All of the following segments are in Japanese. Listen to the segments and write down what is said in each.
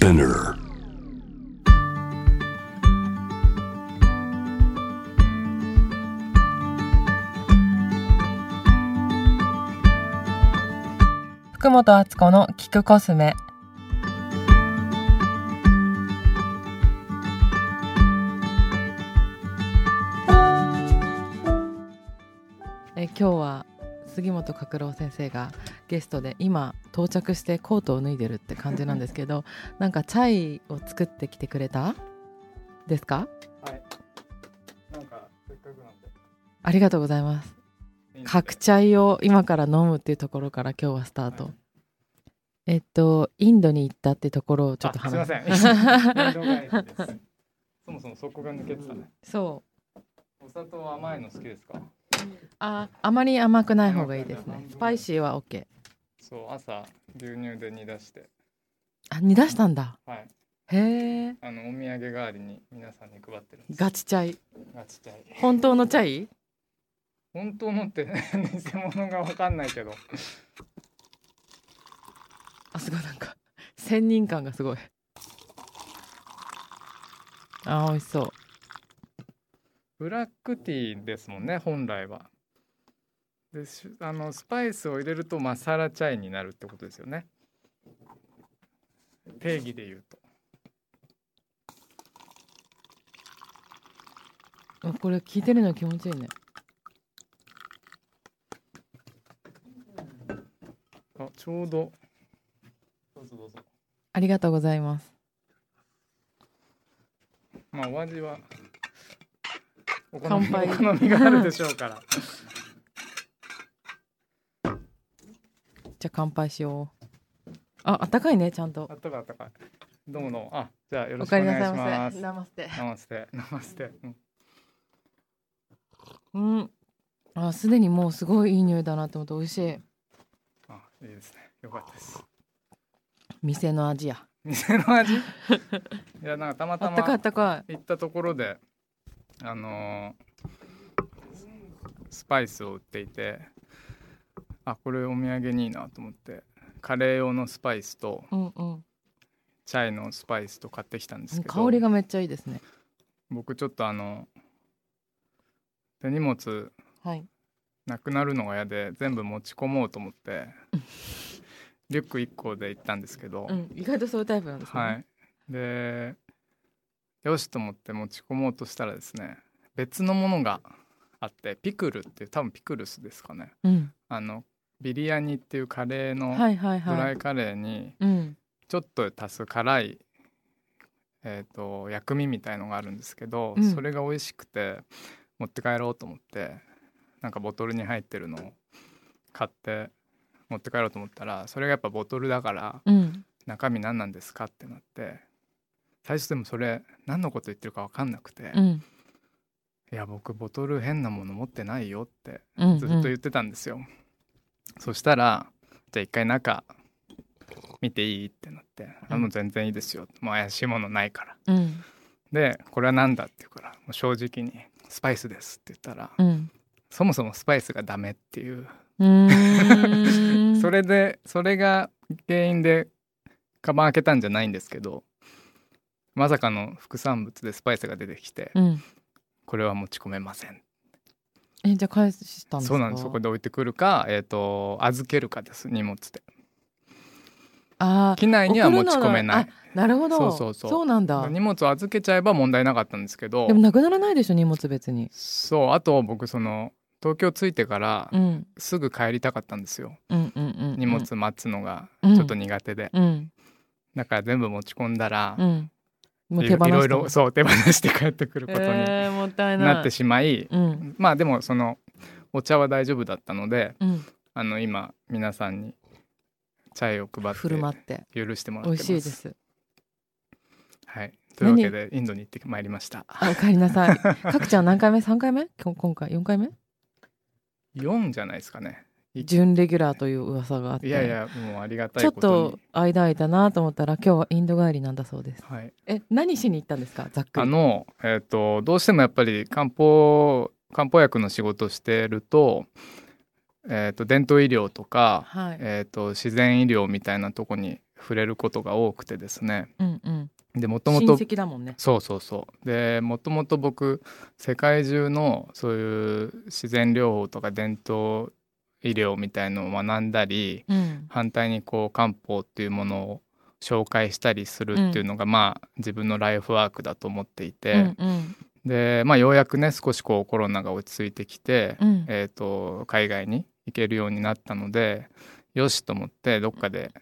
Spinner. 福本敦子の聞くコスメえ今日は杉本角郎先生がゲストで今到着してコートを脱いでるって感じなんですけど なんかチャイを作ってきてくれた？ですか？はい。なんかせっかくなんで。ありがとうございます角チャイを今から飲むっていうところから今日はスタート、はいえっとインドに行ったってところをちょっとあすいま話せん。そもそもそこが抜けてたね。そうお砂糖は甘いの好きですか？ああまり甘くない方がいいですね。スパイシーは OK そう朝牛乳で煮出して、あ煮出したんだ。はい。へえあのお土産代わりに皆さんに配ってるんです。ガチチャイ。ガチチャイ。本当のチャイ？本当のって 偽物がわかんないけど。あすごいなんか仙人感がすごい。あ美味しそうブラックティーですもんね本来は。でしあのスパイスを入れるとマサラチャイになるってことですよね。定義で言うと。あこれ聞いてるの気持ちいいねあちょうど。どうぞどうぞ。ありがとうございますまあお味はお好み乾杯お好みがあるでしょうから。じゃあ乾杯しようああったかいねちゃんとあったかいあったかい。どうもどうも。あじゃあよろしくお願いします。せナマステナマステナマステ。うんうんあすでにもうすごいいい匂いだなと思って美味しいあいいですね。よかったです。店の味や店の味？いやなんかたまたあったかいあまったか行ったところであのースパイスを売っていて、あこれお土産にいいなと思ってカレー用のスパイスというんうん。チャイのスパイスと買ってきたんですけど。香りがめっちゃいいですね。僕ちょっとあの手荷物はい。なくなるのが嫌で全部持ち込もうと思ってリュック1個で行ったんですけど、うん意外とそういうタイプなんですね。はい。でよしと思って持ち込もうとしたらですね別のものがあってピクルっていう多分ピクルスですかね。うん。あのビリヤニっていうカレーのはいはいドラはいイカレーにうん。ちょっと足す辛い、えー、と薬味みたいのがあるんですけど、うん。それが美味しくて持って帰ろうと思ってなんかボトルに入ってるのを買って持って帰ろうと思ったらそれがやっぱボトルだからうん。中身何なんですかってなって最初でもそれ何のこと言ってるか分かんなくて「うんいや僕ボトル変なもの持ってないよ」ってうんずっと言ってたんですよ。そしたら「じゃあ一回中見ていい?」ってなって「あもう全然いいですよ」もう怪しいものないから。うんで「これは何だ?」って言うからもう正直に「スパイスです」って言ったら、うんそもそもスパイスがダメっていう、それでそれが原因でカバン開けたんじゃないんですけどまさかの副産物でスパイスが出てきて、うん。これは持ち込めません。えじゃあ返したんですか？そうなんです。そこで置いてくるか、えー、と預けるかです荷物で。あ機内には持ち込めない。あなるほど。そうそうそう。なんだ。荷物を預けちゃえば問題なかったんですけど。でもなくならないでしょ荷物別に。そうあと僕その東京着いてからうん。すぐ帰りたかったんですよ、うんうんうんうん。荷物待つのがうん。ちょっと苦手で、うん。だから全部持ち込んだら、うんもうい手放したろいろそう手放して帰ってくることになってしまい、うん。まあでもそのお茶は大丈夫だったのでうん。あの今皆さんにチャイを配振る舞っって。て許してもらって美ます。味しいです。はい、というわけでインドに行ってまいりました。あお帰りなさい。かくちゃん何回目？三回目？今今回？四回目？4じゃないですかね準レギュラーという噂があって。いやいやもうありがたちょっいこと間空いたなと思ったら今日はインド帰りなんだそうです。はい。え何しに行ったんですか？ざっくり。あの、えっとどうしてもやっぱり漢方漢方薬の仕事をしてると,、えっと伝統医療とか、はい。えっと自然医療みたいなとこに触れることが多くてですね。うんうん。でもと親もと戚だもんね。そうそうそう。でもともと僕世界中のそういう自然療法とか伝統医療みたいのを学んだりうん。反対にこう漢方っていうものを紹介したりするっていうのが、まあ自分のライフワークだと思っていて、うんうん。でまあようやくね少しこうコロナが落ち着いてきて、うん。えー、と海外に行けるようになったのでよしと思ってどっかで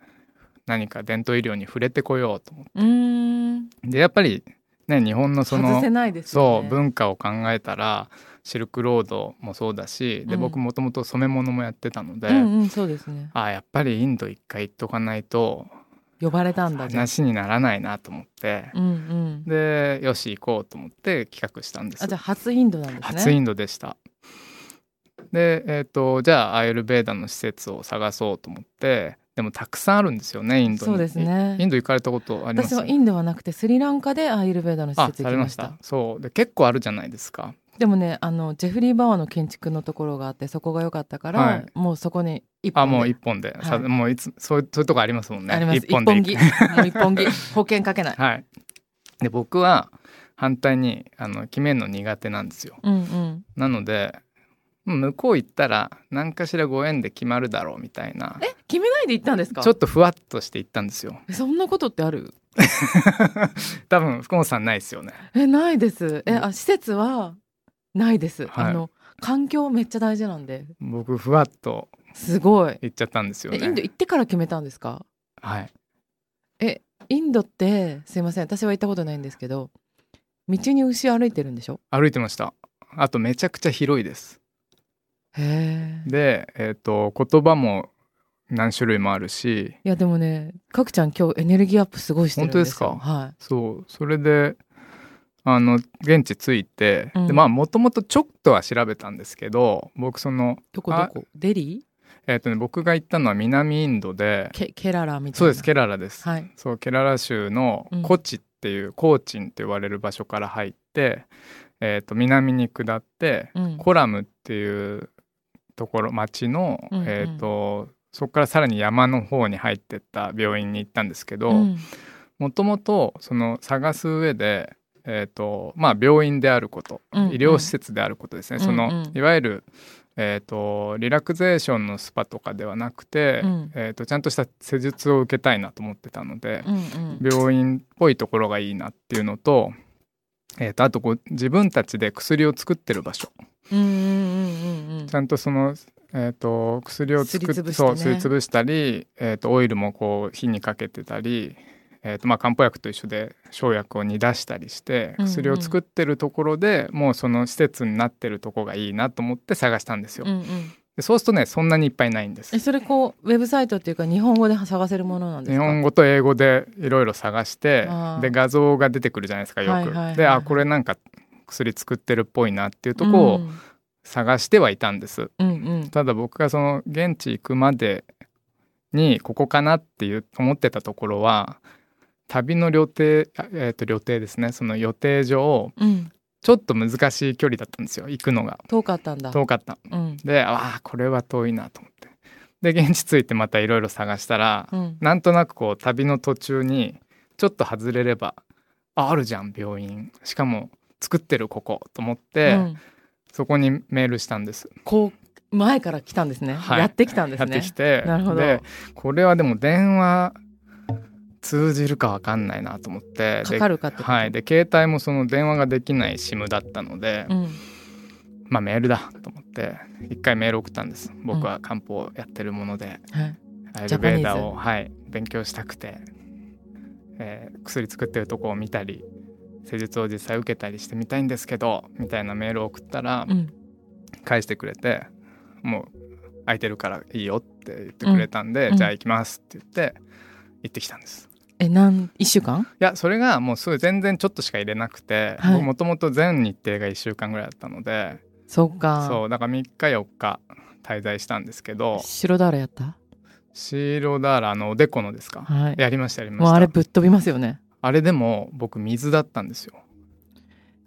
何か伝統医療に触れてこようと思って。でやっぱりね日本のその外せないですそう文化を考えたらシルクロードもそうだしでうん。僕もともと染め物もやってたので、うんうんそうですね。あやっぱりインド一回行っとかないと呼ばれたんだじゃあ。話にならないなと思って、うんうん。でよし行こうと思って企画したんです。あじゃあ初インドなんですね。初インドでした。で、えー、とじゃあアイルベーダの施設を探そうと思ってでもたくさんあるんですよねインドに。そうですね。インド行かれたことあります？私はインドはなくてスリランカでアーユルベーダの施あ設行きましたたそうで結構あるじゃないですかでもねあのジェフリー・バワーの建築のところがあってそこが良かったから、はい。もうそこに一本で。あもう一本で、さはい。もういつそういうそういうとこありますもんね。あります。一本で行く。一本木。もう一本木。保険かけない。はい。で僕は反対にあの決めるの苦手なんですよ。うんうん。なのでうん向こう行ったら何かしらご縁で決まるだろうみたいな。え決めないで行ったんですか？ちょっとふわっとして行ったんですよ。えそんなことってある？多分福本さんないですよね。えないです。えあ施設はないです、はい。あの環境めっちゃ大事なんで。僕ふわっとすごい。行っちゃったんですよね。えインド行ってから決めたんですか？はい。えインドってすいません。私は行ったことないんですけど道に牛歩いてるんでしょ？歩いてました。あとめちゃくちゃ広いです。へえでえっ、と言葉も何種類もあるし。いやでもねかくちゃん今日エネルギーアップすごいしてるんですよ。本当ですはそう。それであの現地着いて、うん。でまあもともとちょっとは調べたんですけど僕そのいどこどこ？デリえっ、とね僕が行ったのは南インドでーケケララみたいな。そうですケララです、はい。そうケララ州のうん。コチっていう、コーチンって言われる場所から入って、えー、と南に下って、うん。コラムっていうところ町の、うんうん。えー、とそこからさらに山の方に入ってった病院に行ったんですけどうん。もともとその探す上で、えーとまあ、病院であること、うんうん。医療施設であることですね、そのうん。うんいわゆる、えー、とリラクゼーションのスパとかではなくて、うん。えー、とちゃんとした施術を受けたいなと思ってたので、うんうん。病院っぽいところがいいなっていうのと,、えー、とあとこう自分たちで薬を作ってる場所。うんうんうんうんうん。ちゃんとその、えー、と薬を作ってね。そうすりつぶしたり、えー、とオイルもこう火にかけてたり、えーとまあ、漢方薬と一緒で生薬を煮出したりしてうんうん薬を作ってるところで、もうその施設になってるとこがいいなと思って探したんですよ。うんうんでそうするとねそんなにいっぱいないんですえ。それこうウェブサイトっていうか日本語で探せるものなんで日すか？本語と英語でいろいろ探してで画像が出てくるじゃないですかよく。はいはいはいはいであこれなんか薬作ってるっぽいなっていうとこを探してはいたんです。うんうんただ僕がその現地行くまでにここかなっていう思ってたところは旅の旅程、あえー、と旅程ですね。その予定上うん。ちょっと難しい距離だったんですよ行くのが。遠かったんだ。遠かった。うん。でああこれは遠いなと思って。で現地着いてまたいろいろ探したら、うん。なんとなくこう旅の途中にちょっと外れればああるじゃん病院。しかも作ってるここと思って、うん。そこにメールしたんです、こう前から来たんですね、はい。やってきたんですやねってきてなるほど。でこれはでも電話通じるかわかんないなと思ってでかかるかってはい。で携帯もその電話ができない SIM だったので、うん。まあメールだと思って一回メール送ったんです。僕は漢方をやってるもので、はい。アイルベーダを、はい、勉強したくて、えー薬作ってるとこを見たり施術を実際受けたりしてみたいんですけどみたいなメールを送ったらうん。返してくれて、もう空いてるからいいよって言ってくれたんで、うん。じゃあ行きますって言って行ってきたんです。えなん一週間？いやそれがもうすぐ全然ちょっとしか入れなくてはい。もともと全日程が1週間ぐらいだったのでそっか。そうだから3日4日滞在したんですけど白ダーラやった？シーロダーラのおでこのですか？はい。やりましたやりました。もうあれぶっ飛びますよね。あれでも僕水だったんですよ。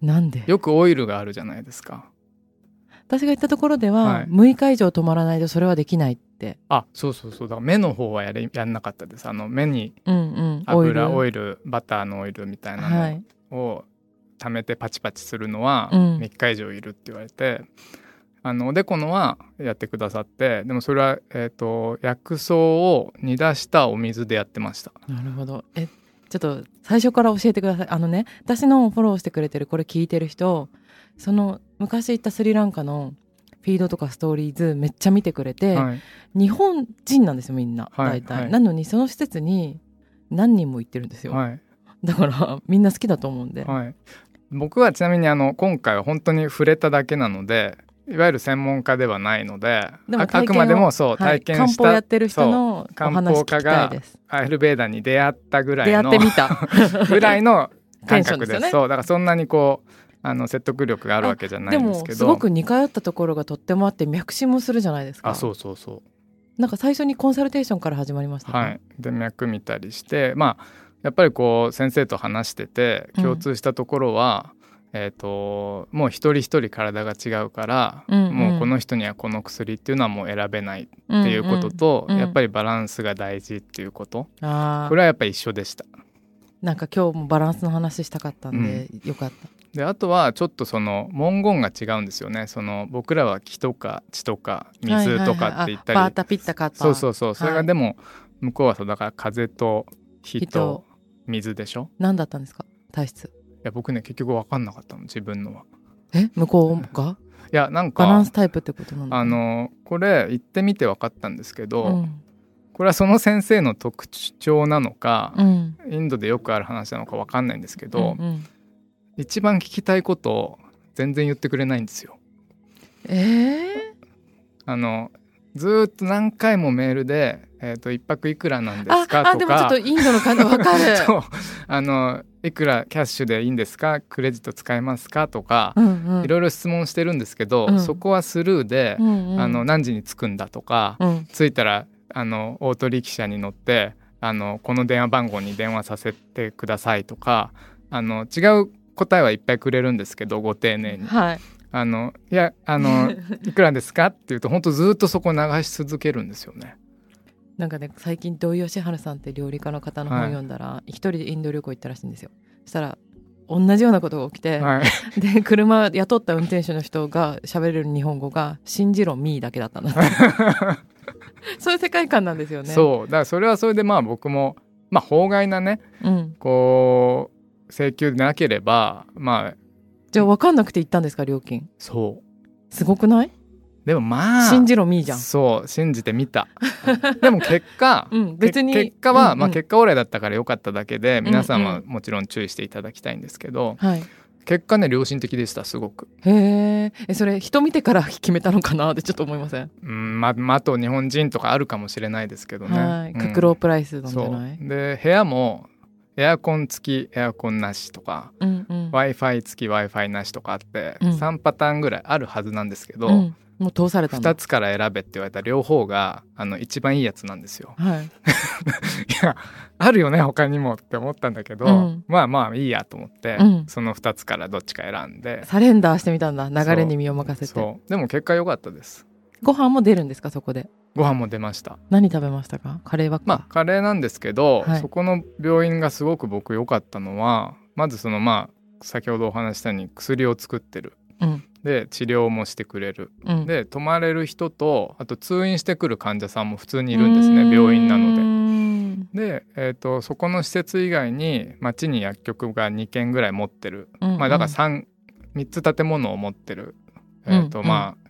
なんで？よくオイルがあるじゃないですか私が行ったところでははい。6日以上泊まらないとそれはできないって、あそうそうそう。だから目の方はやれやんなかったです。あの目にうんうん、油オイイルバターのオイルみたいなはい。のを貯めてパチパチするのはうん。3日以上いるって言われて、あのおでこのはやってくださってでもそれは、えー、と薬草を煮出したお水でやってました。なるほど。えちょっと最初から教えてください。あのね私のフォローしてくれてるこれ聞いてる人その昔行ったスリランカのフィードとかストーリーズめっちゃ見てくれて、はい、日本人なんですよみんなはい大体、はい。なのにその施設に何人も行ってるんですよ、はい。だからみんな好きだと思うんで、はい、僕はちなみにあの今回は本当に触れただけなのでいわゆる専門家ではないのであくまでもそうはい体験し漢方やたってる人のお漢方家がアイルベーダに出会ったぐら出会いのってみた。ぐらいの 感覚です。ねそうだからそんなにこうあの説得力があるわけじゃないんですけど。すごく似通ったところがとってもあって脈診もするじゃないですか。あそうそうそう。なんか最初にコンサルテーションから始まりましたかはい、で脈見たりしてまあやっぱりこう先生と話しててうん。共通したところは、えー、ともう一人一人体が違うから、うんうん。もうこの人にはこの薬っていうのはもう選べないっっていうことと、うんうんやっぱりバランスが大事っていうこと、あこれはやっぱり一緒でした。なんか今日もバランスの話したかったんで、よかった。であとはちょっとその文言が違うんですよね。その僕らは気とか血とか水とかって言ったり、はいはいはい。あバータピッタカッタそうそうそう。それはい。がでも向こうはそうだから風と火火と。と水でしょ。何だったんですか？体質。いや僕ね結局分かんなかったの自分のは。え向こうが？いやなんバランかスタイプってことなんだあのこれ行ってみて分かったんですけど、うん。これはその先生の特徴なのか、うん。インドでよくある話なのか分かんないんですけど、うんうん。一番聞きたいことを全然言ってくれないんですよ。えあのずーっと何回もメールで「えー、と一泊いくらなんでー、すか?」ああとかでもちょっとインドの感じわかる。そう。あの「いくらキャッシュでいいんですか？クレジット使えますか?」とか、うんうん。いろいろ質問してるんですけど、うん。そこはスルーで、うんうん。あの何時に着くんだとか、うん。着いたらあのオートリキシャに乗ってあのこの電話番号に電話させてくださいとかあの違う答えはいっぱいくれるんですけどご丁寧に。はい。あのいやあの いくらですか？って言うと本当ずっとそこ流し続けるんですよね。なんかね最近土井善晴さんって料理家の方の本はい。読んだら、一人でインド旅行行ったらしいんですよ。そしたら同じようなことが起きて、はい、で車雇った運転手の人が喋れる日本語が「信じろミー」だけだったんだって。そういう世界観なんですよね。そう。だからそれはそれでまあ僕もまあ法外なねう、ん、こう請求でなければまあじゃあ分かんなくて行ったんですか料金？そう。すごくない？でもまあ信じろミーじゃん。そう信じてみた。でも結果 うん別にけ結果は、うんうん。まあ、結果オーライだったから良かっただけで、皆さんはうん。もちろん注意していただきたいんですけど、はい。結果ね良心的でしたすごく。へー。えそれ人見てから 決めたのかなってちょっと思いません、うんままあ、あと日本人とかあるかもしれないですけどね。はい。うん。格ロープライスなんじそうゃない？で部屋もエアコン付きエアコンなしとか、うんうん。W i f i 付き w i f i なしとかあって、うん。3パターンぐらいあるはずなんですけど、うんもう通されたんだ2つから選べって言われた両方があの一番いいやつなんですよ。はい。いやあるよね他にもって思ったんだけど、うん。まあまあいいやと思って、うん。その2つからどっちか選んで。サレンダーしてみたんだ。流れに身を任せて。でも結果良かったです。ご飯も出るんですかそこで？ご飯も出ました。何食べましたか？カレーばっか、まあカレーなんですけど、はい。そこの病院がすごく僕良かったのはまずそのまあ先ほどお話ししたように薬を作ってる。うんで治療もしてくれる。うん、で泊まれる人とあと通院してくる患者さんも普通にいるんですね病院なので。で、で、えー、とそこの施設以外に町に薬局が2軒ぐらい持ってる、うんまあ、だから 3, 3つ建物を持ってる、えーとうんまあ、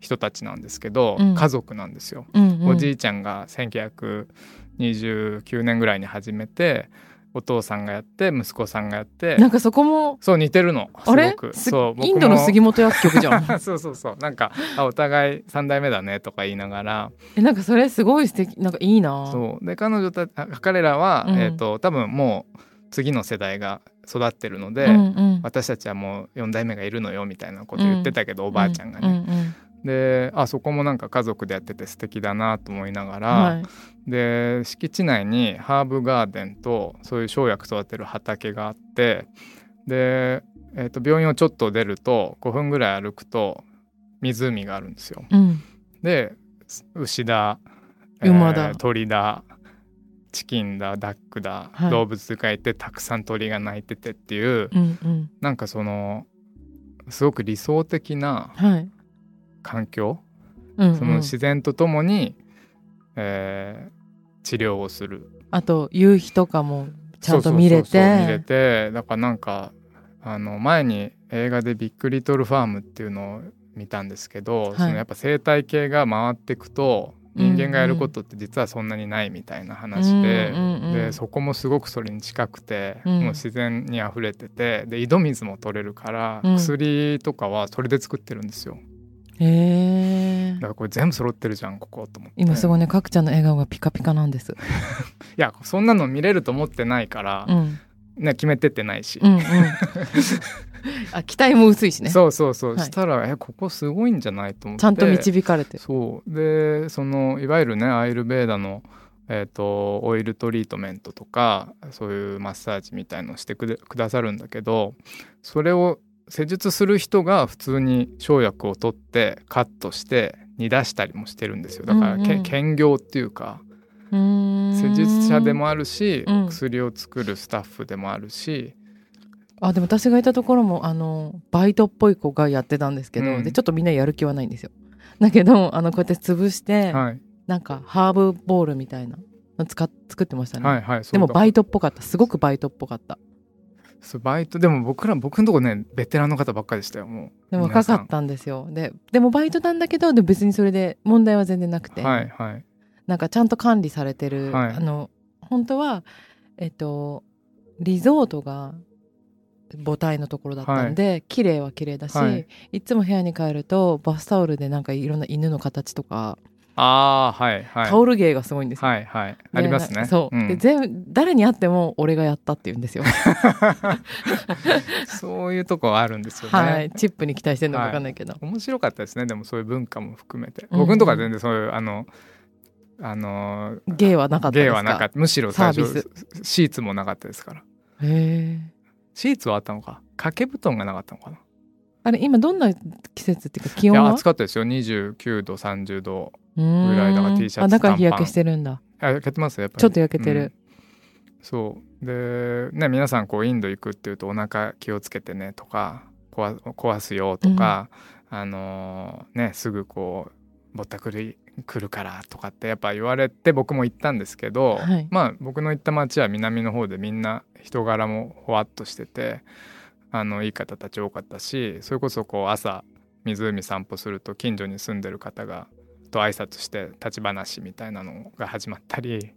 人たちなんですけど、うん。家族なんですよ。うんうん。おじいちゃんが1929年ぐらいに始めてお父さんがやって息子さんがやって。なんかそこもそう似てるのすあれそうインドの杉本薬局じゃん。そうそうそう。なんかあお互い3代目だねとか言いながら。えなんかそれすごい素敵なんかいいな。そう。で彼女たあ彼らは、うん。えー、と多分もう次の世代が育ってるので、うんうん。私たちはもう4代目がいるのよみたいなこと言ってたけど、おばあちゃんがね。うんうんであそこもなんか家族でやってて素敵だなと思いながら、はい。で敷地内にハーブガーデンとそういう生薬育てる畑があってで、えー、と病院をちょっと出ると5分ぐらい歩くと湖があるんですよ。うん。で牛だ、馬だ。鳥だチキンだダックだ、はい。動物がいてたくさん鳥が鳴いててっていう、うんうん。なんかそのすごく理想的なはい環境、うんうん。その自然とともに、えー治療をする。あと夕日とかもちゃんと見れそうそうそうそう見れて。てだからなんかあの前に映画で「ビッグ・リトル・ファーム」っていうのを見たんですけど、い。そのやっぱ生態系が回っていくと人間がやることって実はそんなにないみたいな話で,、うんうんうんでそこもすごくそれに近くて、うん。もう自然にあふれててで井戸水も取れるから、うん。薬とかはそれで作ってるんですよへえだからこれ全部揃ってるじゃんここと思って。今すごいねかくちゃんの笑顔がピカピカなんです。いやそんなの見れると思ってないから、うん。ね、決めてってないし、うんうん。あ期待も薄いしね。そうそうそう、はい。したらえここすごいんじゃないと思って。ちゃんと導かれてる。そう。でそのいわゆるねアイルベーダの、えー、とオイルトリートメントとかそういうマッサージみたいのをしてくださるんだけどそれを施術する人が普通に生薬を取ってカットして煮出したりもしてるんですよ。だから、うんうん。け兼業っていうか施術者でもあるし、うん。薬を作るスタッフでもあるし。あでも私がいたところもあのバイトっぽい子がやってたんですけど、うん。でちょっとみんなやる気はないんですよ。だけどあのこうやって潰して、はい、なんかハーブボールみたいなの使っ作ってましたね、はいはいでもバイトっぽかった。すごくバイトっぽかったそうバイトでも僕ら僕のとこねベテランの方ばっかりでしたよもう。でも若かったんですよ。ででもバイトなんだけどでも別にそれで問題は全然なくて、はいはい。なんかちゃんと管理されてる、はい。あの本当はえっとリゾートが母体のところだったんで、綺麗は綺麗だし、はい。い、つも部屋に帰るとバスタオルでなんかいろんな犬の形とか、ああはいはい。タオル芸がすごいんですよ。はいはい。でありますね。そう、ん。で全部誰に会っても俺がやったって言うんですよ。そういうとこあるんですよね、はい、チップに期待してるのか分かんないけど。面白かったですね。でもそういう文化も含めて、うん。僕のとこは全然そういうあのあの芸はなかったですか？芸はなかった。むしろ最初シーツもなかったですから。へえ。シーツはあったのか。掛け布団がなかったのかなあれ今どんな季節っていうか気温は？暑かったですよ。29度30度ぐらいだから T シャツあだから日焼けしてるんだ。あ焼けてますやっぱり。ちょっと焼けてる。うん。そう。でね皆さんこうインド行くっていうとお腹気をつけてねとか壊壊すよとか、あのーねすぐこうぼったくり来るからとかってやっぱ言われて僕も行ったんですけど、はい。まあ僕の行った町は南の方でみんな人柄もほわっとしててあのいい方たち多かったしそれこそこう朝湖散歩すると近所に住んでる方がと挨拶して立ち話みたいなのが始まったり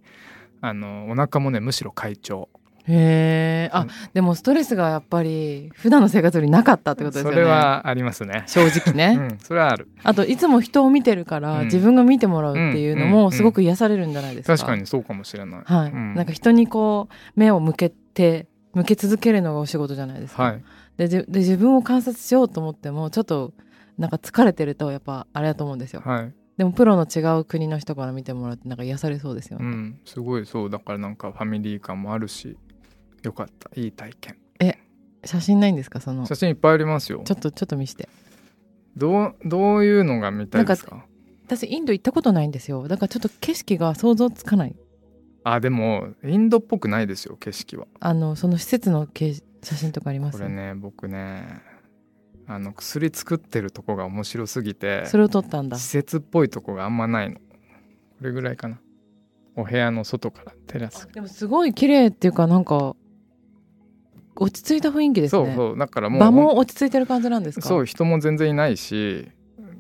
あのお腹もねむしろ快調へえ。あ、うんでもストレスがやっぱり普段の生活よりなかったってことですよね。それはありますね。正直うね。ん、それはあるあといつも人を見てるから、うん自分が見てもらうっていうのもすごく癒されるんじゃないですか。確かにそうかもしれない。はい、うんなんか人にこう目を向けて向け続けるのがお仕事じゃないですか。はい、でじで自分を観察しようと思ってもちょっとなんか疲れてるとやっぱあれだと思うんですよ。はい、でもプロの違う国の人から見てもらってなんか癒されそうですよね。うん、すごいそう。だからなんかファミリー感もあるしよかった。いい体験。写真ないんですか？その。ち写真いっぱいありますよ。ょっとちょっと見して。どうどういうのが見たいですか私インド行ったことないんですよ。だからちょっと景色が想像つかないあでもインドっぽくないですよ景色は。あのその施設のけ写真とかあります？これね僕ねあの薬作ってるとこが面白すぎてそれを撮ったんだ。施設っぽいとこがあんまないの。これぐらいかな。お部屋の外からテラス。でもすごい綺麗っていうかなんか落ち着いた雰囲気ですね。そうそうだからもう場も落ち着いてる感じなんですか？そう人も全然いないし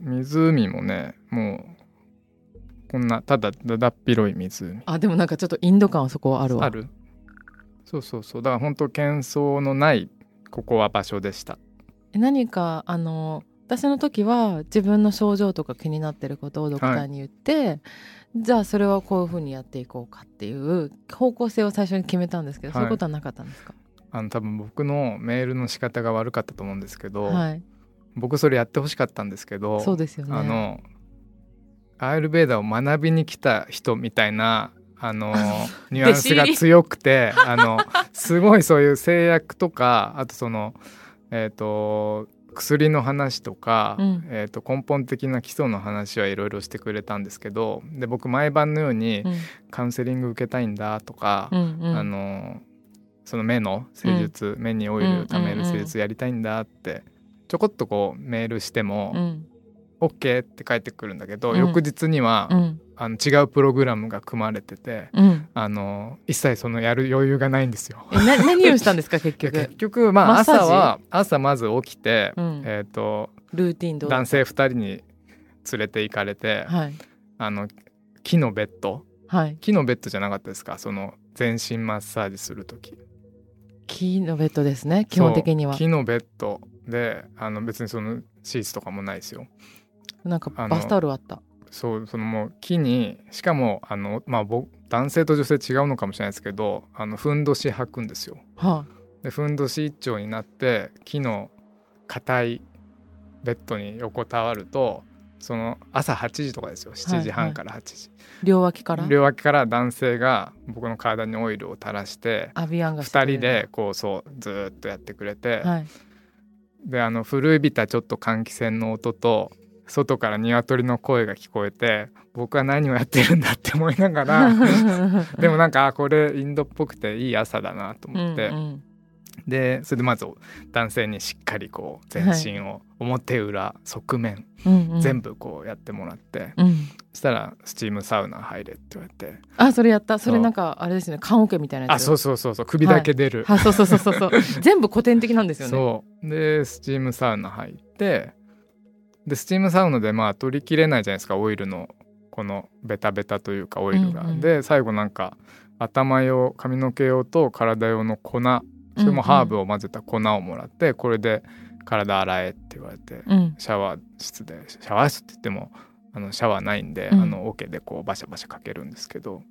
湖もねもうこんなただだだっ広い湖あでもなんかちょっとインド感はそこはあるわ。ある。そうそうそう。だから本当喧騒のないここは場所でした。え何かあの私の時は自分の症状とか気になってることをドクターに言って、じゃあそれはこういうふうにやっていこうかっていう方向性を最初に決めたんですけど、はい。そういうことはなかったんですか？あの多分僕のメールの仕方が悪かったと思うんですけど、はい。僕それやってほしかったんですけどそうですよね。あのアイルベーダを学びに来た人みたいなあの ニュアンスが強くてあのすごいそういう制約とかあとそのえっ、と薬の話とか、うん。えー、と根本的な基礎の話はいろいろしてくれたんですけどで僕毎晩のようにうん。カウンセリング受けたいんだとか、うんうん。あのその目の施術、目にオイルをためる施術やりたいんだってちょこっとこうメールしてもうん「OK」って返ってくるんだけど、うん。翌日には、うん。あの違うプログラムが組まれててうん。あの一切そのやる余裕がないんですよ。えな何をしたんですか 結局？結局まあ朝は朝まず起きて、うん。えー、とルーティン男性2人に連れて行かれて、はい。あの木のベッド？はい。木のベッドじゃなかったですか？その全身マッサージする時。木のベッドですね基本的には。木のベッドであの別にそのシーツとかもないですよなんかバスタオルあった。そうそのもう木にしかもあのまあ僕男性と女性違うのかもしれないですけどあのふんどし履くんですよ。はでふんどし一丁になって木の硬いベッドに横たわるとその朝8時とかですよ。7時半から8時、あ両脇から？両脇から男性が僕の体にオイルを垂らしてアビアンがしてく2れる。人でこうそうずーっとやってくれて、はい。であの古びたちょっと換気扇の音と外から鶏の声が聞こえて僕は何をやってるんだって思いながら でもなんかあこれインドっぽくていい朝だなと思って、うんうん。でそれでまず男性にしっかりこう全身を表裏側面うんうん。全部こうやってもらって、うん。そしたらスチームサウナ入れって言われて。あそれやった。それなんかあれですね棺桶みたいなやつ。あそうそうそうそう首だけ出る、はい。そうそうそうそうそう。全部古典的なんですよね。そう。でスチームサウナ入ってでスチームサウナでまあ取りきれないじゃないですかオイルのこのベタベタというかオイルが。うんうんで最後なんか頭用髪の毛用と体用の粉それもハーブを混ぜた粉をもらって、これで体洗えって言われてうん。シャワー室でシャワー室って言ってもあのシャワーないんで、うん。あの桶でこうバシャバシャかけるんですけど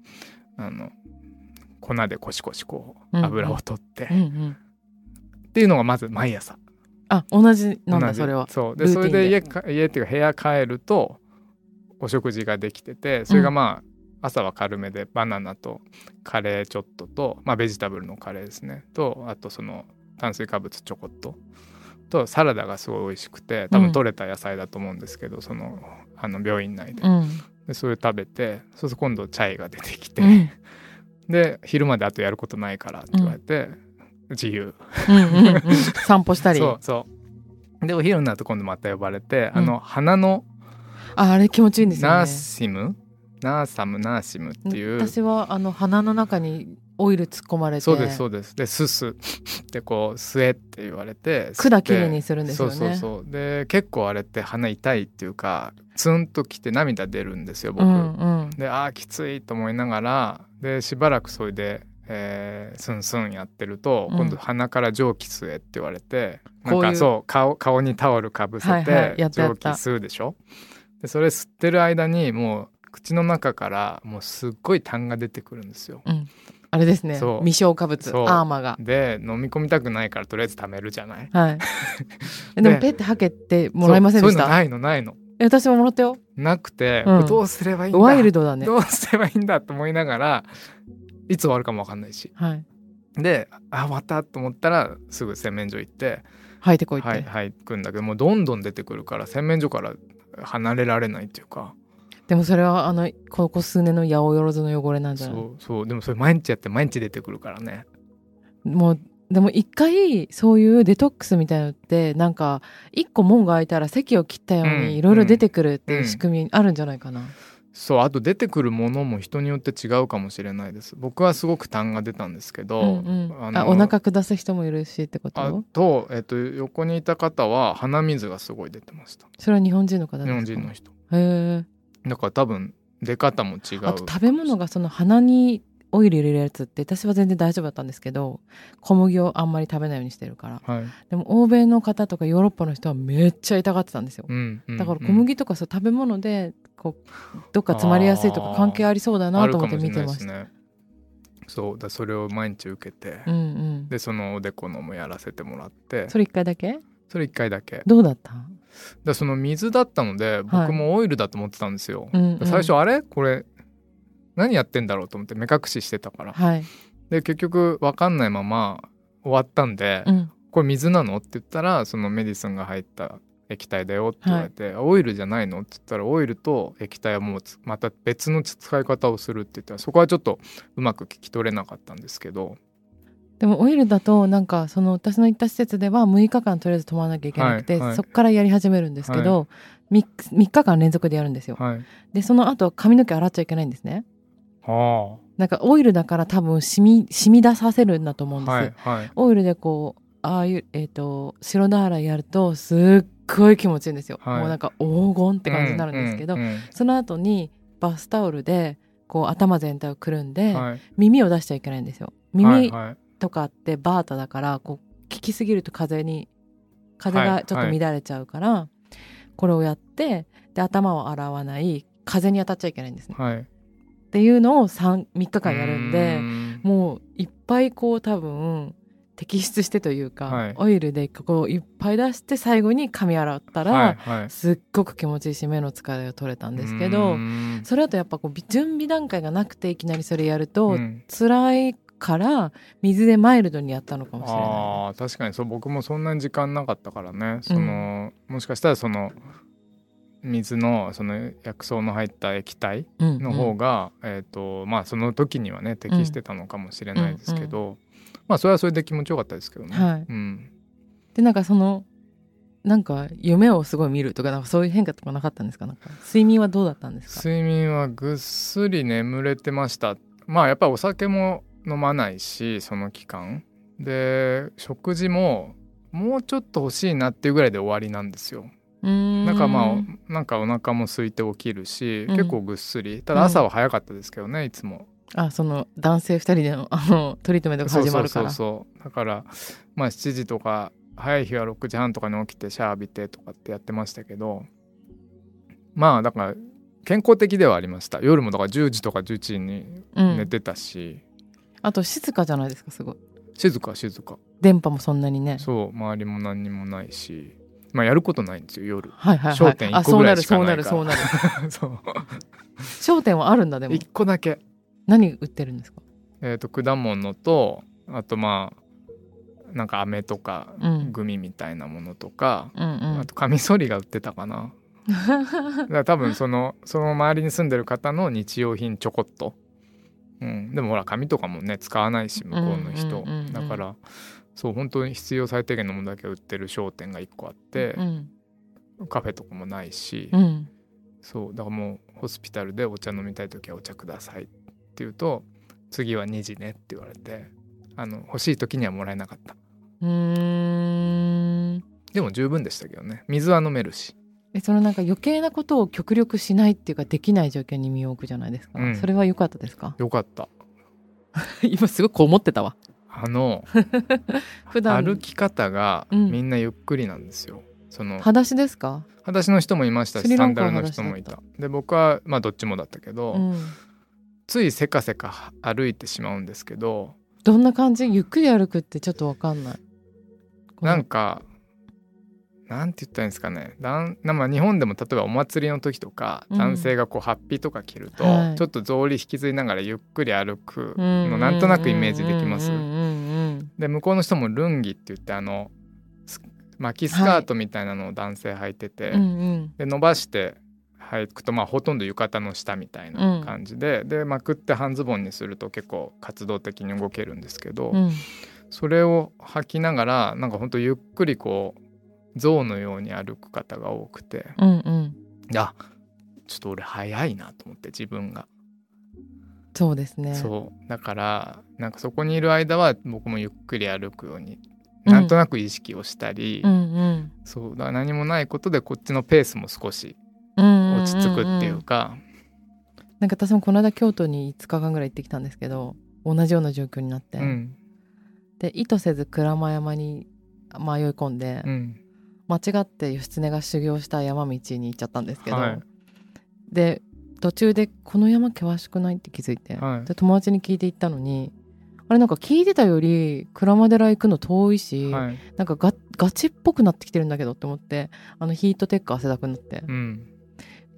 あの粉でコシコシこううんうん。油を取って、うんうん。っていうのがまず毎朝。あ同じなんだそれは。そう。でそれで家か家っていうか部屋帰るとお食事ができててそれがまあ、朝は軽めでバナナとカレーちょっととまあベジタブルのカレーですね。とあとその炭水化物ちょこっと。とサラダがすごい美味しくて多うん。分取れた野菜だと思うんですけど、そのあの病院内で,、うん。でそれ食べてそうすると今度チャイが出てきて、うん。で昼まであとやることないからって言われて、自由。うんうんうん。散歩したり。そうそう。でお昼になると今度また呼ばれて、うん。あの花のああれ気持ちいいんですよナーねシム？ナーサム？ナーシムっていう。私はあの鼻の中にオイル突っ込まれて。そうですそうです。でススってこう吸えって言われて管きれいにするんですよね。そうそうそう。で結構あれって鼻痛いっていうかツンときて涙出るんですよ僕、うんうん。であーきついと思いながらでしばらくそれで、えースンスンやってると、うん。今度鼻から蒸気吸えって言われてなんこういうかそう顔顔にタオルかぶせて、はいは蒸気吸うでしょ？でそれ吸ってる間にもう口の中からもうすっごい痰が出てくるんですよ。あれですね。未消化物。アーマが。で飲み込みたくないからとりあえず貯めるじゃない？はい。えでもでペッてはけてもらえませんでした？ないのないの。え私ももらったよ。なくて、うん。どうすればいいんだ？ワイルドだね。どうすればいいんだと思いながらいつ終わるかも分かんないし。はい。であ終わったと思ったらすぐ洗面所行って吐いてこいって、はいはい行くんだけどもうどんどん出てくるから洗面所から離れられないっていうか。でもそれはあのここ数年の八百万の汚れなんじゃない？そうそうでもそれ毎日やって毎日出てくるからね。もうでも一回そういうデトックスみたいなのってなんか一個門が開いたら席を切ったよううんにいろいろ出てくるっていう仕組みあるんじゃないかな、そうあと出てくるものも人によって違うかもしれないです。僕はすごく痰が出たんですけど、うんうん。あお腹下す人もいるしってこと？あと、えっと、横にいた方は鼻水がすごい出てました。それは日本人の方です日か本人の人。へえだから多分出方も違う。あと食べ物がその鼻にオイル入れるやつって私は全然大丈夫だったんですけど小麦をあんまり食べないようにしてるから。はい、でも欧米の方とかヨーロッパの人はめっちゃ痛がってたんですよ。うんうんだから小麦とかそう食べ物でこうどっか詰まりやすいとか関係ありそうだあなと思って見てました。そうだそれを毎日受けて、うんうん。でそのおでこのもやらせてもらって。それ一回だけ？それ1回だけ。どうだった？でその水だったので僕もオイルだと思ってたんですよ、うんうん。最初あれ？これ何やってんだろうと思って目隠ししてたからはい。で結局分かんないまま終わったんで、うんこれ水なの?」って言ったらそのメディスンが入った液体だよって言われて、オイルじゃないの？って言ったらオイルと液体はもうつまた別の使い方をするって言ったらそこはちょっとうまく聞き取れなかったんですけどでもオイルだとなんかその私の行った施設では6日間とりあえず泊まらなきゃいけなくて、はいはいそこからやり始めるんですけど、3, 日間連続でやるんですよ。はいでその後髪の毛洗っちゃいけないんですね。はなんかオイルだから多分染み染み出させるんだと思うんあです。はいはいオイルでこうああいうえっ、と白だ洗いやるとすっごい気持ちいいんですよ。はいもうなんか黄金って感じになるんですけど、うんうんその後にバスタオルでこう頭全体をくるんで、うんはい耳を出しちゃいけないんですよ。はい耳はいとかってバータだからこう効きすぎると風に風がちょっと乱れちゃうから、これをやってで頭を洗わない風に当たっちゃいけないんですね。はいっていうのを 3, 3日間やるんでもういっぱいこう多分摘出してというか、はい。オイルでこういっぱい出して最後に髪洗ったら、はいはい。すっごく気持ちいいし目の疲れが取れたんですけうどそれだとやっぱこう準備段階がなくていきなりそれやると、うん。辛いから水でマイルドにやったのかもしれない。あー確かにそう。僕もそんなに時間なかったからね。その、もしかしたらその水のその薬草の入った液体うんの方が、えっ、とまあその時にはね適してたのかもしれないですけど、まあそれはそれで気持ちよかったですけどね。はい。うん、でなんかそのなんか夢をすごい見るとかなんかそういう変化とかなかったんですか？なんか睡眠はどうだったんですか？睡眠はぐっすり眠れてました。まあやっぱりお酒も飲まないしその期間。で食事ももうちょっと欲しいなっていうぐらいで終わりなんですよななんかまあなんかお腹も空いて起きるし、うん。結構ぐっすり。ただ朝は早かったですけどね、いつも。あその男性2人での あのトリートメントが始まるから。そうそうだからまあ7時とか早い日は6時半とかに起きてシャワー浴びてとかってやってましたけど。まあだから健康的ではありました。夜もだから10時とか11時にうん。寝てたし、あと静かじゃないですかすごい。静か静か。電波もそんなにね。そう周りも何にもないしまあやることないんですよ夜。はいはいはい。焦点一個ぐらいしかないから。あそうなるそうなるそうなる。そう。焦点はあるんだでも。1個だけ。何売ってるんですか？えー、と果物とあとまあなんか飴とかうん。グミみたいなものとか、うんうん。あとカミソリが売ってたかな。だから多分そのその周りに住んでる方の日用品ちょこっと、うん、でもほら紙とかもね使わないし向こうの人、うんうんうんうん。だからそう本当に必要最低限のものだけ売ってる商店が1個あってう、ん。カフェとかもないし、うん。そうだからもうホスピタルでお茶飲みたい時はお茶くださいって言うと次は2時ねって言われてあの欲しい時にはもらえなかった。うーん。でも十分でしたけどね。水は飲めるし。えそのなんか余計なことを極力しないっていうかできない状況に身を置くじゃないですか、うん。それは良かったですか？よかった。今すごいこう思ってたわあの 普段。歩き方がうん。みんなゆっくりなんですよ、その裸足ですか、裸足の人もいましたしサンダルの人もいた。で僕はまあどっちもだったけど、うん、ついせかせか歩いてしまうんですけどどんな感じ？ゆっくり歩くってちょっとわかんない。なんかなんて言ったらいいんですかね。だんなまあ日本でも例えばお祭りの時とか、うん。男性がこうハッピーとか着ると、はい。ちょっと草履引きずりながらゆっくり歩くうん。のなんとなくイメージできます。うんうんうんで向こうの人もルンギって言ってあのス巻きスカートみたいなのを男性履いてて、うんうん。で伸ばして履くとまあほとんど浴衣の下みたいな感じで、でまくって半ズボンにすると結構活動的に動けるんですけど、うん。それを履きながらなんかほんとゆっくりこう象のように歩く方が多くてうんうん。あちょっと俺早いなと思って自分が、そうですね。そう。だからなんかそこにいる間は僕もゆっくり歩くようにうん。なんとなく意識をしたり、うんうん。そうだ何もないことでこっちのペースも少しうん落ち着くっていうか、なんか私もこの間京都に5日間ぐらい行ってきたんですけど同じような状況になって、うん。で意図せず鞍馬山に迷い込んで、うん。間違って義経が修行した山道に行っちゃったんですけど、はい。で途中でこの山険しくないって気づいて、はい。で友達に聞いて行ったのにあれなんか聞いてたより鞍馬寺行くの遠いし、はい。なんかガガチっぽくなってきてるんだけどって思ってあのヒートテック汗だくになって、いうん。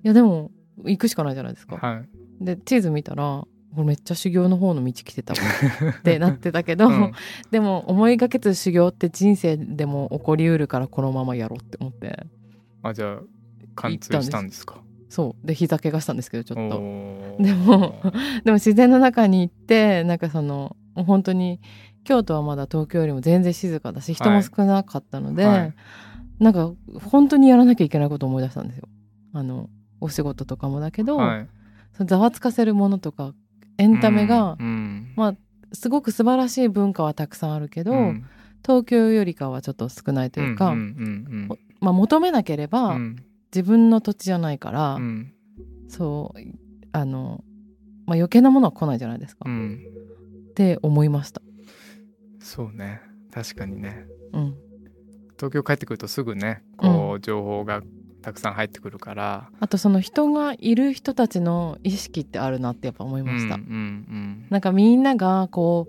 やでも行くしかないじゃないですか、はい。で地図見たらこれめっちゃ修行の方の道来てたわ。ってなってたけど、うん。でも思いがけず修行って人生でも起こりうるからこのままやろうって思って。あじゃあ貫通したんですか？そう。で膝怪我したんですけどちょっと。でも でも自然の中に行ってなんかその本当に京都はまだ東京よりも全然静かだし人も少なかったので、はい。なんか本当にやらなきゃいけないことを思い出したんですよ。あのお仕事とかもだけど、はい。そのざわつかせるものとかエンタメが、うんまあすごく素晴らしい文化はたくさんあるけど、うん。東京よりかはちょっと少ないというか、うんうんまあ、求めなければ、うんうん自分の土地じゃないから、うん。そうあの、まあ、余計なものは来ないじゃないですか、っうん。て思いました。そうね。確かにね。うん。東京帰ってくるとすぐねこう情報がたくさん入ってくるから。あとその人がいる人たちの意識ってあるなってやっぱ思いました。うんうんなんかみんながこ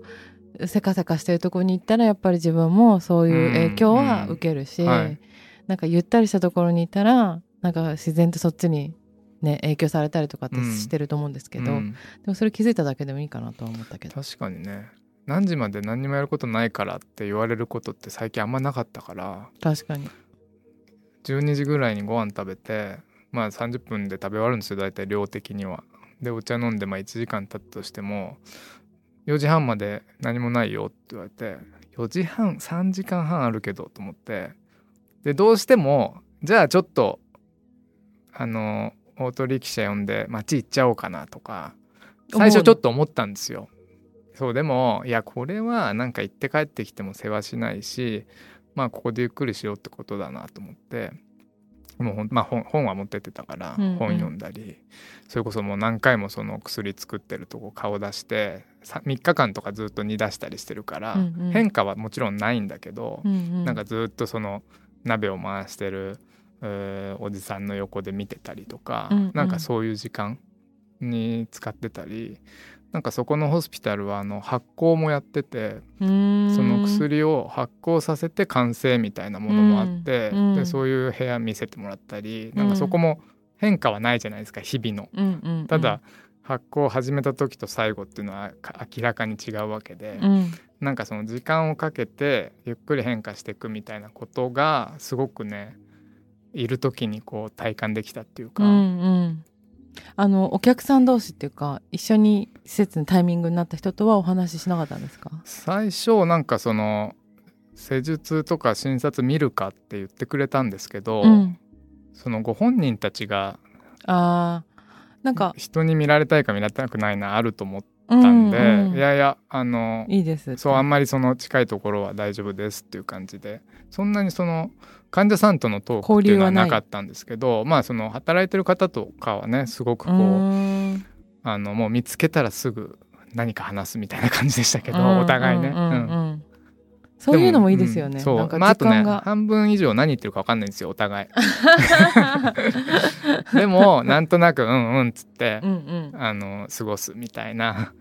うせかせかしてるところに行ったらやっぱり自分もそういう影響は受けるし、うんはい。なんかゆったりしたところにいたらなんか自然とそっちにね影響されたりとかってうんしてると思うんですけど、うんでもそれ気づいただけでもいいかなとは思ったけど。確かにね何時まで何にもやることないからって言われることって最近あんまなかったから確かに。12時ぐらいにご飯食べてまあ30分で食べ終わるんですよ大体量的には。でお茶飲んでまあ1時間経ったとしても4時半まで何もないよって言われて4時半3時間半あるけどと思ってでどうしてもじゃあちょっとあのオートリキシャ呼んで街行っちゃおうかなとか最初ちょっと思ったんですよ。そうでもいやこれはなんか行って帰ってきても世話しないしまあここでゆっくりしようってことだなと思ってもうほん、まあ、本本は持ってってたからうんうん。本読んだり、それこそもう何回もその薬作ってるとこ顔出してさ3日間とかずっと煮出したりしてるから、うんうん。変化はもちろんないんだけど、うんうん。なんかずっとその鍋を回してる、えーおじさんの横で見てたりとか、うんうん。なんかそういう時間に使ってたりなんかそこのホスピタルはあの発酵もやっててその薬を発酵させて完成みたいなものもあって、うんうん。でそういう部屋見せてもらったりなんかそこも変化はないじゃないですか日々の。うんうんうん。ただ、発酵を始めた時と最後っていうのはか明らかに違うわけで、うん。なんかその時間をかけてゆっくり変化していくみたいなことがすごくねいる時にこう体感できたっていうか、うんうん、あのお客さん同士っていうか一緒に施設のタイミングになった人とはお話ししなかったんですか？最初なんかその施術とか診察見るかって言ってくれたんですけど、うん、そのご本人たちがあー。なんか人に見られたいか見られたくないなあると思っうたんで、うんうん。いやいやあのいいです。そうあんまりその近いところは大丈夫ですっていう感じでそんなにその患者さんとのトークっていうのはなかったんですけどまあその働いてる方とかはねすごくこう、あのもう見つけたらすぐ何か話すみたいな感じでしたけど、うんお互いね。うんうんうん。うんそういうのもいいですよね。うんそう。なんかまあ、あとね半分以上何言ってるか分かんないんですよお互い。でもなんとなくうんうんっつってう、んうん、あの過ごすみたいな。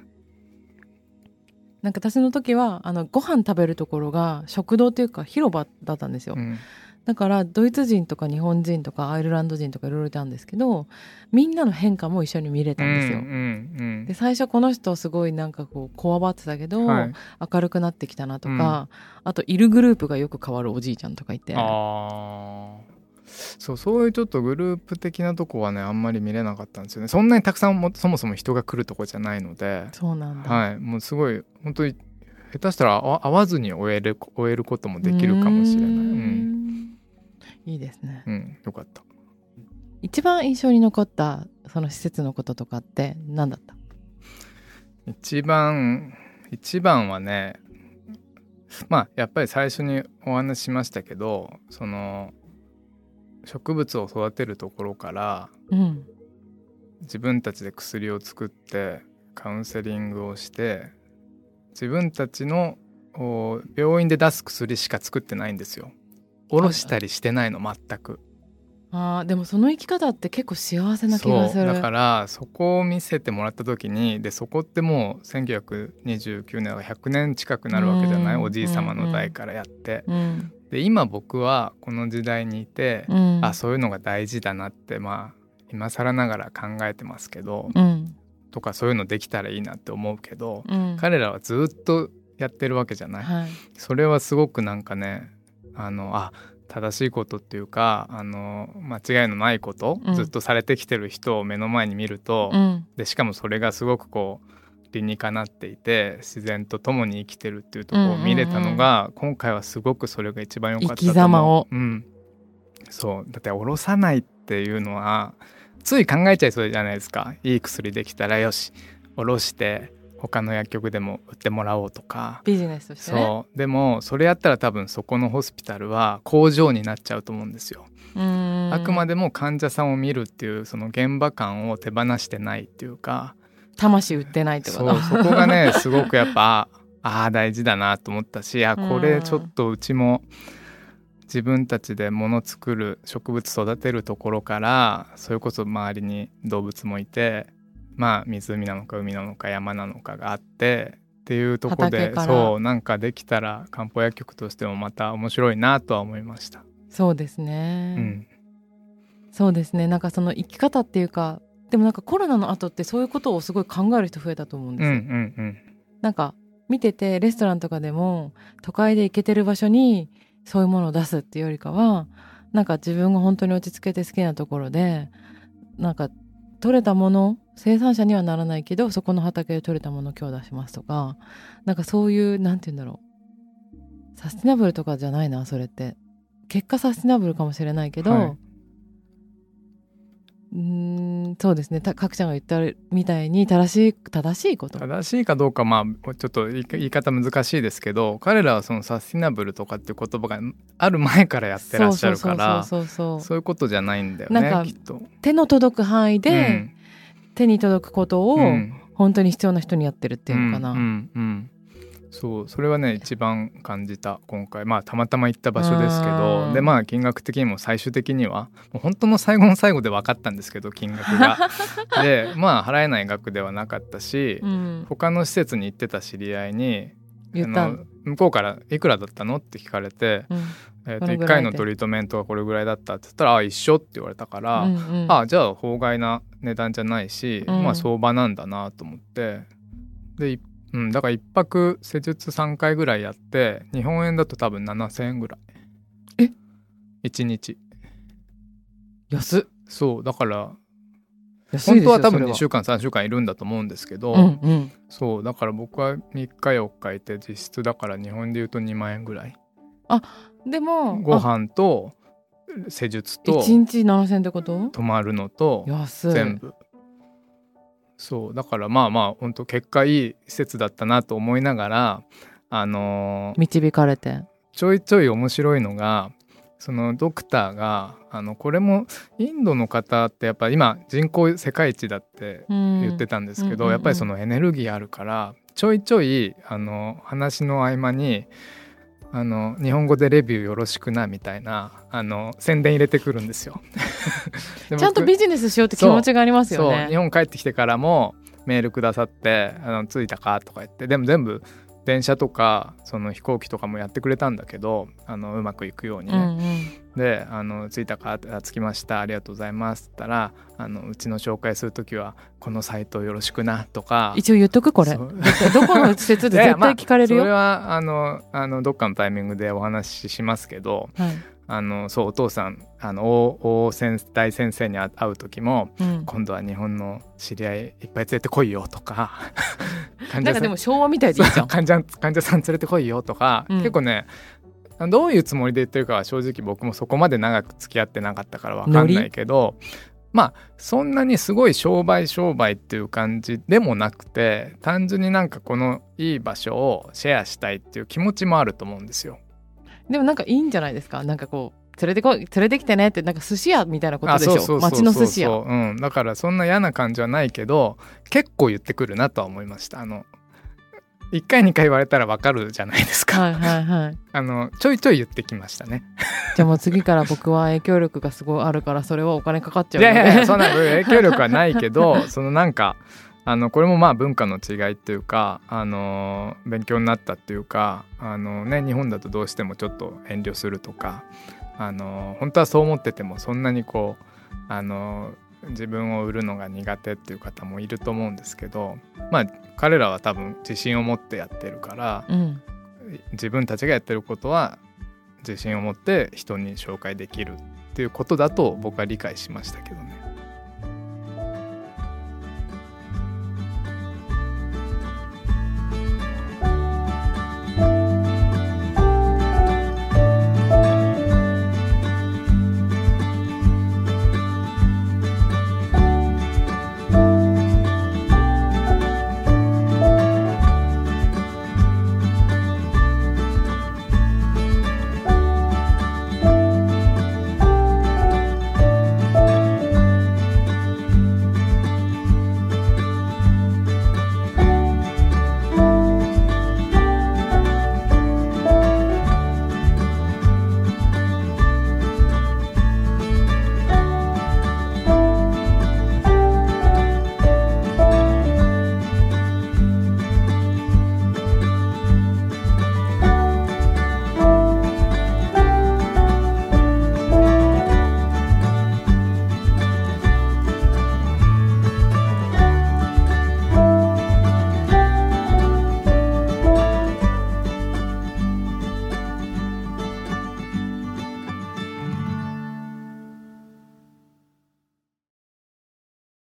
なんか私の時はあのご飯食べるところが食堂というか広場だったんですよ、うん。だからドイツ人とか日本人とかアイルランド人とかいろいろいたんですけどみんなの変化も一緒に見れたんですよ、うんうんで最初この人すごいなんかこうこわばってたけど、うんはい、明るくなってきたなとか、あといるグループがよく変わるおじいちゃんとかいて。そうそういうちょっとグループ的なとこはねあんまり見れなかったんですよね。そんなにたくさんもそもそも人が来るとこじゃないので。そうなんだ、はい。もうすごい本当に下手したらあ会わずに終える終えることもできるかもしれない。うん。いいですね、うん、よかった。一番印象に残ったその施設のこととかって何だった？一番一番はねまあやっぱり最初にお話ししましたけどその植物を育てるところからうん自分たちで薬を作ってカウンセリングをして自分たちのお病院で出す薬しか作ってないんですよ。おろしたりしてないの全く。あーでもその生き方って結構幸せな気がする。だからそこを見せてもらった時にでそこってもう1929年は100年近くなるわけじゃない、うんおじい様の代からやって、うん。で今僕はこの時代にいて、うん。あそういうのが大事だなってまあ今更ながら考えてますけど、うん。とかそういうのできたらいいなって思うけど、うん。彼らはずっとやってるわけじゃない？はい。それはすごくなんかねあのあ正しいことっていうかあの間違いのないこと、うん。ずっとされてきてる人を目の前に見ると、うん。でしかもそれがすごくこう理にかなっていて自然と共に生きてるっていうところを見れたのが、今回はすごくそれが一番良かったと思う。生き様を。うん、そう。だって下ろさないっていうのはつい考えちゃいそうじゃないですか。いい薬できたらよし。下ろして他の薬局でも売ってもらおうとか。ビジネスとしてね。そう。でもそれやったら多分そこのホスピタルは工場になっちゃうと思うんですよ。あくまでも患者さんを見るっていうその現場感を手放してないっていうか。魂売ってないってこそとう。そこがねすごくやっぱああ大事だなと思ったしあこれちょっとうちも自分たちで物作る植物育てるところからそれこそ周りに動物もいてまあ湖なのか海なのか山なのかがあってっていうところでそうなんかできたら漢方薬局としてもまた面白いなとは思いました。そうですね、うん、そうですね。なんかその生き方っていうかでもなんかコロナの後ってそういうことをすごい考える人増えたと思うんですよ、うんうんうん。なんか見ててレストランとかでも都会で行けてる場所にそういうものを出すっていうよりかはなんか自分が本当に落ち着けて好きなところでなんか取れたもの生産者にはならないけどそこの畑で取れたものを今日出しますとかなんかそういうなんて言うんだろう。サスティナブルとかじゃないなそれって。結果サスティナブルかもしれないけど、はい。うーんそうですね。た角ちゃんが言ったみたいに正しい正しいこと。正しいかどうかまあちょっと言い方難しいですけど彼らはそのサスティナブルとかっていう言葉がある前からやってらっしゃるからそうそうそうそうそういうことじゃないんだよなんかねきっと。手の届く範囲で、うん手に届くことをうん。本当に必要な人にやってるっていうのかな、うんうんうん。そうそれはね一番感じた今回。まあたまたま行った場所ですけうんどでまあ金額的にも最終的にはもう本当の最後の最後で分かったんですけど金額が。でまあ払えない額ではなかったし、うん。他の施設に行ってた知り合いに言った。あの向こうから「いくらだったの?」って聞かれて、うん。えー、と1このぐらいで？回のトリートメントがこれぐらいだったって言ったら「あ一緒」って言われたから、うんうん。あじゃあ法外な値段じゃないし、うん。まあ相場なんだなと思ってで、いうん、だから1泊施術3回ぐらいやって日本円だと多分7,000円ぐらい。え？1日。安っ。そうだから本当は多分それ2週間3週間いるんだと思うんですけど、うんうん。そうだから僕は3日4日いて実質だから日本で言うと2万円ぐらい。でもご飯と施術と1日7000ってこと？泊まるのと全部。そうだからまあまあ本当結果いい施設だったなと思いながらあのー導かれて。ちょいちょい面白いのがそのドクターがあのこれもインドの方ってやっぱ今人口世界一だって言言ってたんですけど、やっぱりそのエネルギーあるからちょいちょいあの話の合間にあの日本語でレビューよろしくなみたいなあの宣伝入れてくるんですよ。でちゃんと僕ビジネスしようって気持ちがありますよね日本帰ってきてからもメールくださって「あの着いたか?」とか言ってでも全部電車とかその飛行機とかもやってくれたんだけどあのうまくいくようにね。うんうん。であの「着いたか?」あ着きましたありがとうございます」って言ったらあの「うちの紹介する時はこのサイトよろしくな」とか。一応言っとくこれ。どこの施設で 絶対聞かれるよ、まあそれはあのあのどっかのタイミングでお話ししますけどはいあのそうお父さんあの大大先大先生に会会う時もうん、今度は日本の知り合いいっぱい連れてこいよとか 患なんかでも昭和みたいでいいじゃん。患者患者さん連れてこいよとか、うん。結構ねどういうつもりで言ってるかは正直僕もそこまで長く付き合ってなかったから分かんないけどまあそんなにすごい商売商売っていう感じでもなくて単純になんかこのいい場所をシェアしたいっていう気持ちもあると思うんですよ。でもなんかいいんじゃないですか？なんかこう連れてこい連れてきてねってなんか寿司屋みたいなことでしょ？町の寿司屋。うん、だからそんな嫌な感じはないけど結構言ってくるなとは思いました。あの1回2回言われたらわかるじゃないですか、はいはいはい。あのちょいちょい言ってきましたね。じゃあもう次から僕は影響力がすごいあるからそれはお金かかっちゃいうやのでいやいやそんな影響力はないけど そのなんかあのこれもまあ文化の違いっていうかあの勉強になったっていうかあの、ね、日本だとどうしてもちょっと遠慮するとかあの本当はそう思っててもそんなにこうあの自分を売るのが苦手っていう方もいると思うんですけどまあ彼らは多分自信を持ってやってるからうん自分たちがやってることは自信を持って人に紹介できるっていうことだと僕は理解しましたけどね。